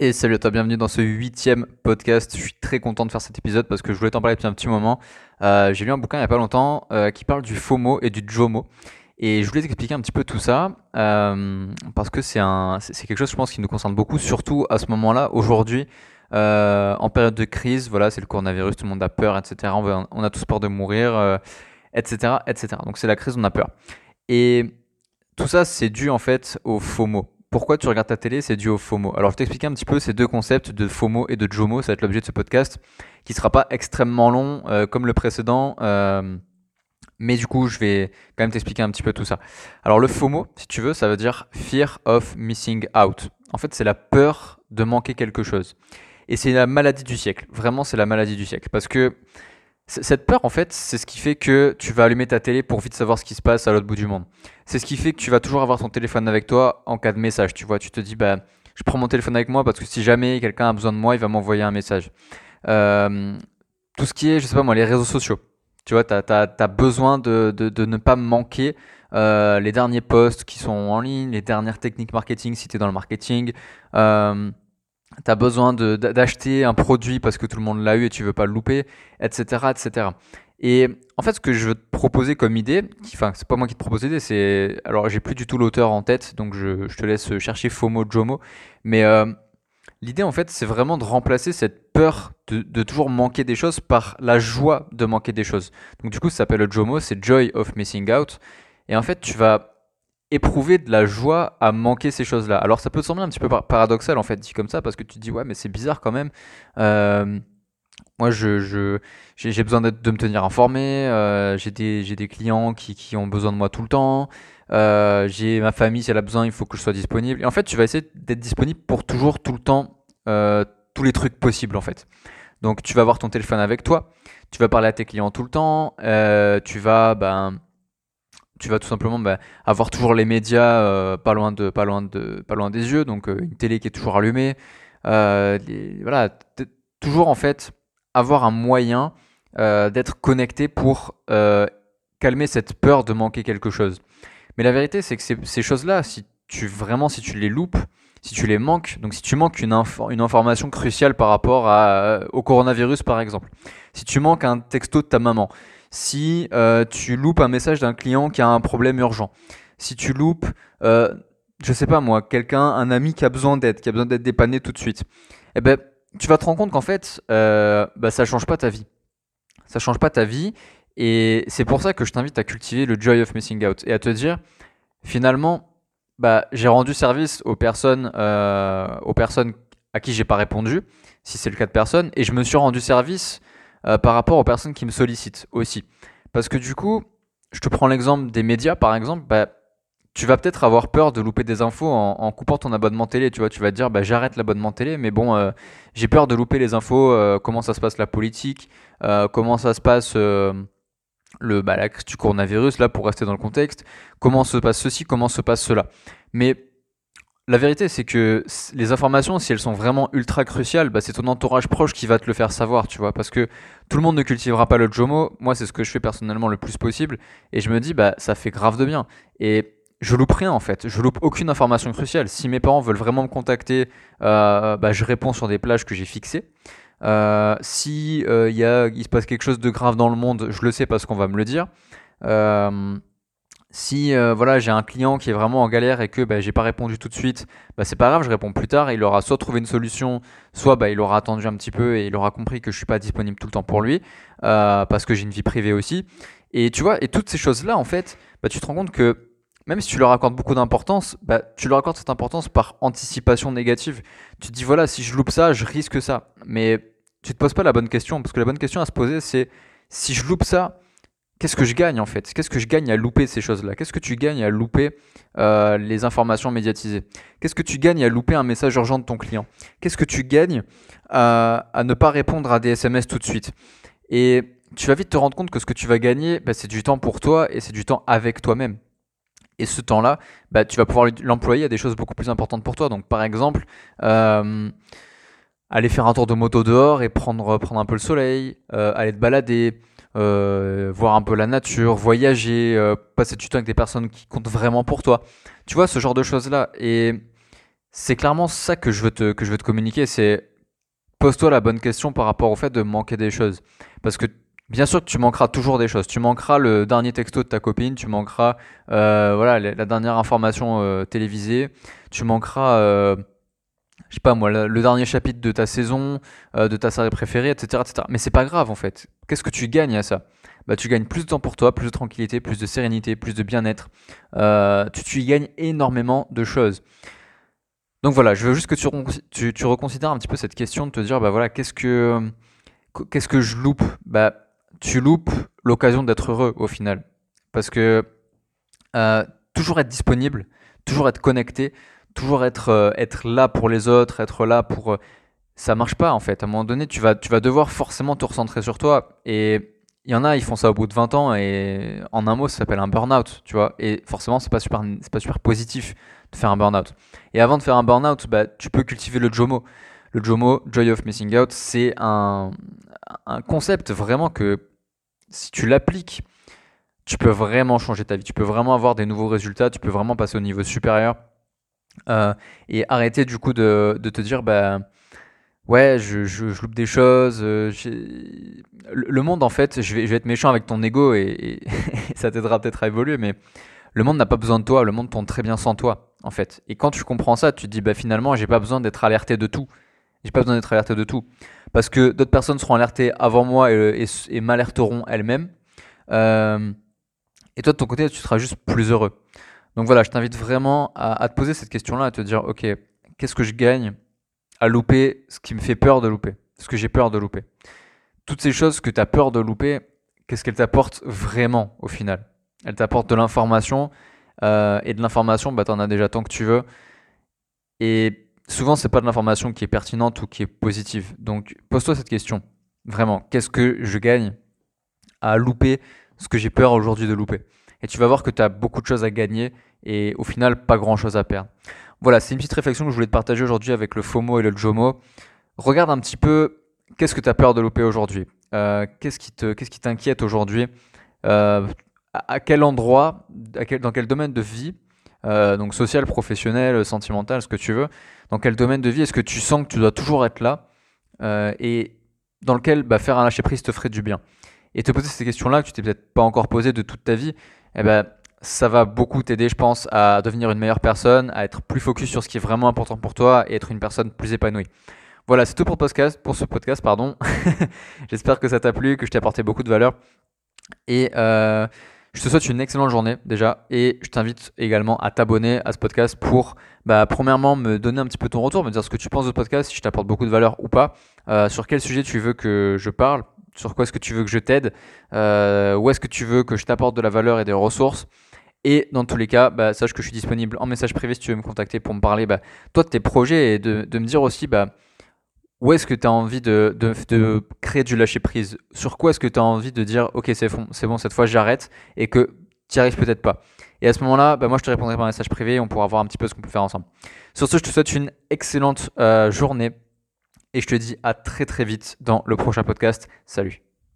Et salut à toi, bienvenue dans ce huitième podcast. Je suis très content de faire cet épisode parce que je voulais t'en parler depuis un petit moment. Euh, j'ai lu un bouquin il n'y a pas longtemps euh, qui parle du FOMO et du JOMO. Et je voulais t'expliquer un petit peu tout ça euh, parce que c'est quelque chose, je pense, qui nous concerne beaucoup, surtout à ce moment-là, aujourd'hui, en période de crise. Voilà, c'est le coronavirus, tout le monde a peur, etc. On, on a tous peur de mourir, etc., etc. Donc c'est la crise, on a peur. Et tout ça, c'est dû en fait au FOMO pourquoi tu regardes ta télé, c'est dû au FOMO. Alors je vais t'expliquer un petit peu ces deux concepts de FOMO et de JOMO, ça va être l'objet de ce podcast, qui ne sera pas extrêmement long euh, comme le précédent, euh, mais du coup je vais quand même t'expliquer un petit peu tout ça. Alors le FOMO, si tu veux, ça veut dire Fear of Missing Out. En fait c'est la peur de manquer quelque chose. Et c'est la maladie du siècle, vraiment c'est la maladie du siècle, parce que cette peur, en fait, c'est ce qui fait que tu vas allumer ta télé pour vite savoir ce qui se passe à l'autre bout du monde. C'est ce qui fait que tu vas toujours avoir ton téléphone avec toi en cas de message. Tu vois, tu te dis, bah, je prends mon téléphone avec moi parce que si jamais quelqu'un a besoin de moi, il va m'envoyer un message. Euh, tout ce qui est, je sais pas moi, les réseaux sociaux. Tu vois, tu as, besoin de, ne pas manquer euh, les derniers posts qui sont en ligne, les dernières techniques marketing si tu es dans le marketing. Euh, tu as besoin d'acheter un produit parce que tout le monde l'a eu et tu veux pas le louper, etc., etc. Et en fait, ce que je veux te proposer comme idée, enfin, c'est pas moi qui te propose l'idée, c'est. Alors, j'ai plus du tout l'auteur en tête, donc je, je, te laisse chercher FOMO Jomo. Mais euh, l'idée, en fait, c'est vraiment de remplacer cette peur de, de, toujours manquer des choses par la joie de manquer des choses. Donc, du coup, ça s'appelle le Jomo, c'est Joy of Missing Out. Et en fait, tu vas éprouver de la joie à manquer ces choses-là. Alors ça peut sembler un petit peu paradoxal en fait dit comme ça parce que tu te dis ouais mais c'est bizarre quand même. Euh, moi j'ai besoin de, me tenir informé, euh, j'ai des, clients qui, qui, ont besoin de moi tout le temps, euh, j'ai ma famille si elle a besoin il faut que je sois disponible. Et en fait tu vas essayer d'être disponible pour toujours tout le temps tous les trucs possibles en fait. Donc tu vas avoir ton téléphone avec toi, tu vas parler à tes clients tout le temps, tu vas ben tu vas tout simplement bah, avoir toujours les médias euh, pas loin de pas loin de pas loin des yeux donc euh, une télé qui est toujours allumée euh, voilà toujours en fait avoir un moyen d'être connecté pour calmer cette peur de manquer quelque chose. Mais la vérité c'est que ces, choses là si tu vraiment si tu les loupes si tu les manques donc si tu manques une, une information cruciale par rapport à, au coronavirus par exemple si tu manques un texto de ta maman si euh, tu loupes un message d'un client qui a un problème urgent, si tu loupes, euh, je sais pas moi, quelqu'un, un ami qui a besoin d'aide, qui a besoin d'être dépanné tout de suite, eh ben, tu vas te rendre compte qu'en fait, euh, bah, ça change pas ta vie. Ça change pas ta vie. Et c'est pour ça que je t'invite à cultiver le joy of missing out et à te dire, finalement, bah, j'ai rendu service aux personnes, euh, aux personnes à qui j'ai pas répondu, si c'est le cas de personnes, et je me suis rendu service euh, par rapport aux personnes qui me sollicitent aussi. Parce que du coup, je te prends l'exemple des médias, par exemple, bah, tu vas peut-être avoir peur de louper des infos en, coupant ton abonnement télé. Tu vois, tu vas te dire, bah, j'arrête l'abonnement télé, mais bon, euh, j'ai peur de louper les infos, euh, comment ça se passe la politique, comment ça se passe le, bah, la du coronavirus, là, pour rester dans le contexte, comment se passe ceci, comment se passe cela. Mais la vérité, c'est que les informations, si elles sont vraiment ultra cruciales, bah, c'est ton entourage proche qui va te le faire savoir, tu vois. Parce que tout le monde ne cultivera pas le Jomo. Moi, c'est ce que je fais personnellement le plus possible. Et je me dis, bah, ça fait grave de bien. Et je loupe rien en fait, je loupe aucune information cruciale. Si mes parents veulent vraiment me contacter, euh, bah, je réponds sur des plages que j'ai fixées. Euh, si euh, y a, il se passe quelque chose de grave dans le monde, je le sais parce qu'on va me le dire. Euh, si euh, voilà, j'ai un client qui est vraiment en galère et que bah, j'ai pas répondu tout de suite, bah, c'est pas grave, je réponds plus tard. Il aura soit trouvé une solution, soit bah, il aura attendu un petit peu et il aura compris que je suis pas disponible tout le temps pour lui euh, parce que j'ai une vie privée aussi. Et tu vois, et toutes ces choses-là, en fait, bah, tu te rends compte que même si tu leur accordes beaucoup d'importance, bah, tu leur accordes cette importance par anticipation négative. Tu te dis voilà, si je loupe ça, je risque ça. Mais tu te poses pas la bonne question parce que la bonne question à se poser, c'est si je loupe ça qu'est-ce que je gagne en fait? Qu'est-ce que je gagne à louper ces choses-là? Qu'est-ce que tu gagnes à louper euh, les informations médiatisées? Qu'est-ce que tu gagnes à louper un message urgent de ton client? Qu'est-ce que tu gagnes à, ne pas répondre à des SMS tout de suite? Et tu vas vite te rendre compte que ce que tu vas gagner, bah, c'est du temps pour toi et c'est du temps avec toi-même. Et ce temps-là, bah, tu vas pouvoir l'employer à des choses beaucoup plus importantes pour toi. Donc par exemple, euh, aller faire un tour de moto dehors et prendre, prendre un peu le soleil, euh, aller te balader, euh, voir un peu la nature, voyager, euh, passer du temps avec des personnes qui comptent vraiment pour toi. Tu vois, ce genre de choses-là. Et c'est clairement ça que je veux te, que je veux te communiquer. C'est pose-toi la bonne question par rapport au fait de manquer des choses. Parce que bien sûr que tu manqueras toujours des choses. Tu manqueras le dernier texto de ta copine, tu manqueras euh, voilà, la dernière information télévisée, tu manqueras, pas moi, le, dernier chapitre de ta saison, de ta série préférée, etc. etc. Mais c'est pas grave en fait. Qu'est-ce que tu gagnes à ça? Bah, tu gagnes plus de temps pour toi, plus de tranquillité, plus de sérénité, plus de bien-être. tu, tu y gagnes énormément de choses. Donc voilà, je veux juste que tu, tu, reconsidères un petit peu cette question de te dire, bah voilà, qu'est-ce que, qu'est-ce que je loupe? Bah, tu loupes l'occasion d'être heureux au final. Parce que euh, toujours être disponible, toujours être connecté, toujours être, euh, être là pour les autres, être là pour... Euh, ça marche pas en fait. À un moment donné, tu vas, tu vas devoir forcément te recentrer sur toi. Et il y en a, ils font ça au bout de 20 ans et en un mot, ça s'appelle un burn-out, tu vois. Et forcément, c'est pas super, c'est pas super positif de faire un burn-out. Et avant de faire un burn-out, bah, tu peux cultiver le JOMO. Le JOMO, Joy of Missing Out, c'est un, un concept vraiment que si tu l'appliques, tu peux vraiment changer ta vie. Tu peux vraiment avoir des nouveaux résultats. Tu peux vraiment passer au niveau supérieur. Euh, et arrêter du coup de, te dire, bah ouais, je, loupe des choses. Euh, le monde, en fait, je vais, être méchant avec ton ego et, ça t'aidera peut-être à évoluer, mais le monde n'a pas besoin de toi. Le monde tourne très bien sans toi, en fait. Et quand tu comprends ça, tu te dis, bah finalement, j'ai pas besoin d'être alerté de tout. J'ai pas besoin d'être alerté de tout. Parce que d'autres personnes seront alertées avant moi et, et, m'alerteront elles-mêmes. Euh, et toi, de ton côté, tu seras juste plus heureux. Donc voilà, je t'invite vraiment à, te poser cette question-là, à te dire, ok, qu'est-ce que je gagne à louper ce qui me fait peur de louper, ce que j'ai peur de louper? Toutes ces choses que tu as peur de louper, qu'est-ce qu'elles t'apportent vraiment au final? Elles t'apportent de l'information, euh, et de l'information, bah, tu en as déjà tant que tu veux. Et souvent, c'est pas de l'information qui est pertinente ou qui est positive. Donc, pose-toi cette question. Vraiment, qu'est-ce que je gagne à louper ce que j'ai peur aujourd'hui de louper? Et tu vas voir que tu as beaucoup de choses à gagner et au final, pas grand-chose à perdre. Voilà, c'est une petite réflexion que je voulais te partager aujourd'hui avec le FOMO et le JOMO. Regarde un petit peu qu'est-ce que tu as peur de louper aujourd'hui? Euh, Qu'est-ce qui t'inquiète aujourd'hui? Euh, à, quel endroit, dans quel domaine de vie, euh, donc social, professionnel, sentimental, ce que tu veux, dans quel domaine de vie est-ce que tu sens que tu dois toujours être là et dans lequel bah, faire un lâcher prise te ferait du bien? Et te poser ces questions-là que tu t'es peut-être pas encore posé de toute ta vie, eh ben, ça va beaucoup t'aider, je pense, à devenir une meilleure personne, à être plus focus sur ce qui est vraiment important pour toi et être une personne plus épanouie. Voilà, c'est tout pour, podcast, pour ce podcast. pardon. J'espère que ça t'a plu, que je t'ai apporté beaucoup de valeur. Et euh, je te souhaite une excellente journée déjà. Et je t'invite également à t'abonner à ce podcast pour, bah, premièrement, me donner un petit peu ton retour, me dire ce que tu penses de ce podcast, si je t'apporte beaucoup de valeur ou pas, euh, sur quel sujet tu veux que je parle, sur quoi est-ce que tu veux que je t'aide, euh, où est-ce que tu veux que je t'apporte de la valeur et des ressources. Et dans tous les cas, bah, sache que je suis disponible en message privé si tu veux me contacter pour me parler, bah, toi, de tes projets et de, me dire aussi bah, où est-ce que tu as envie de, créer du lâcher prise. Sur quoi est-ce que tu as envie de dire, ok, c'est bon, bon, cette fois j'arrête et que tu n'y arrives peut-être pas? Et à ce moment-là, moi, je te répondrai par message privé et on pourra voir un petit peu ce qu'on peut faire ensemble. Sur ce, je te souhaite une excellente euh, journée et je te dis à très très vite dans le prochain podcast. Salut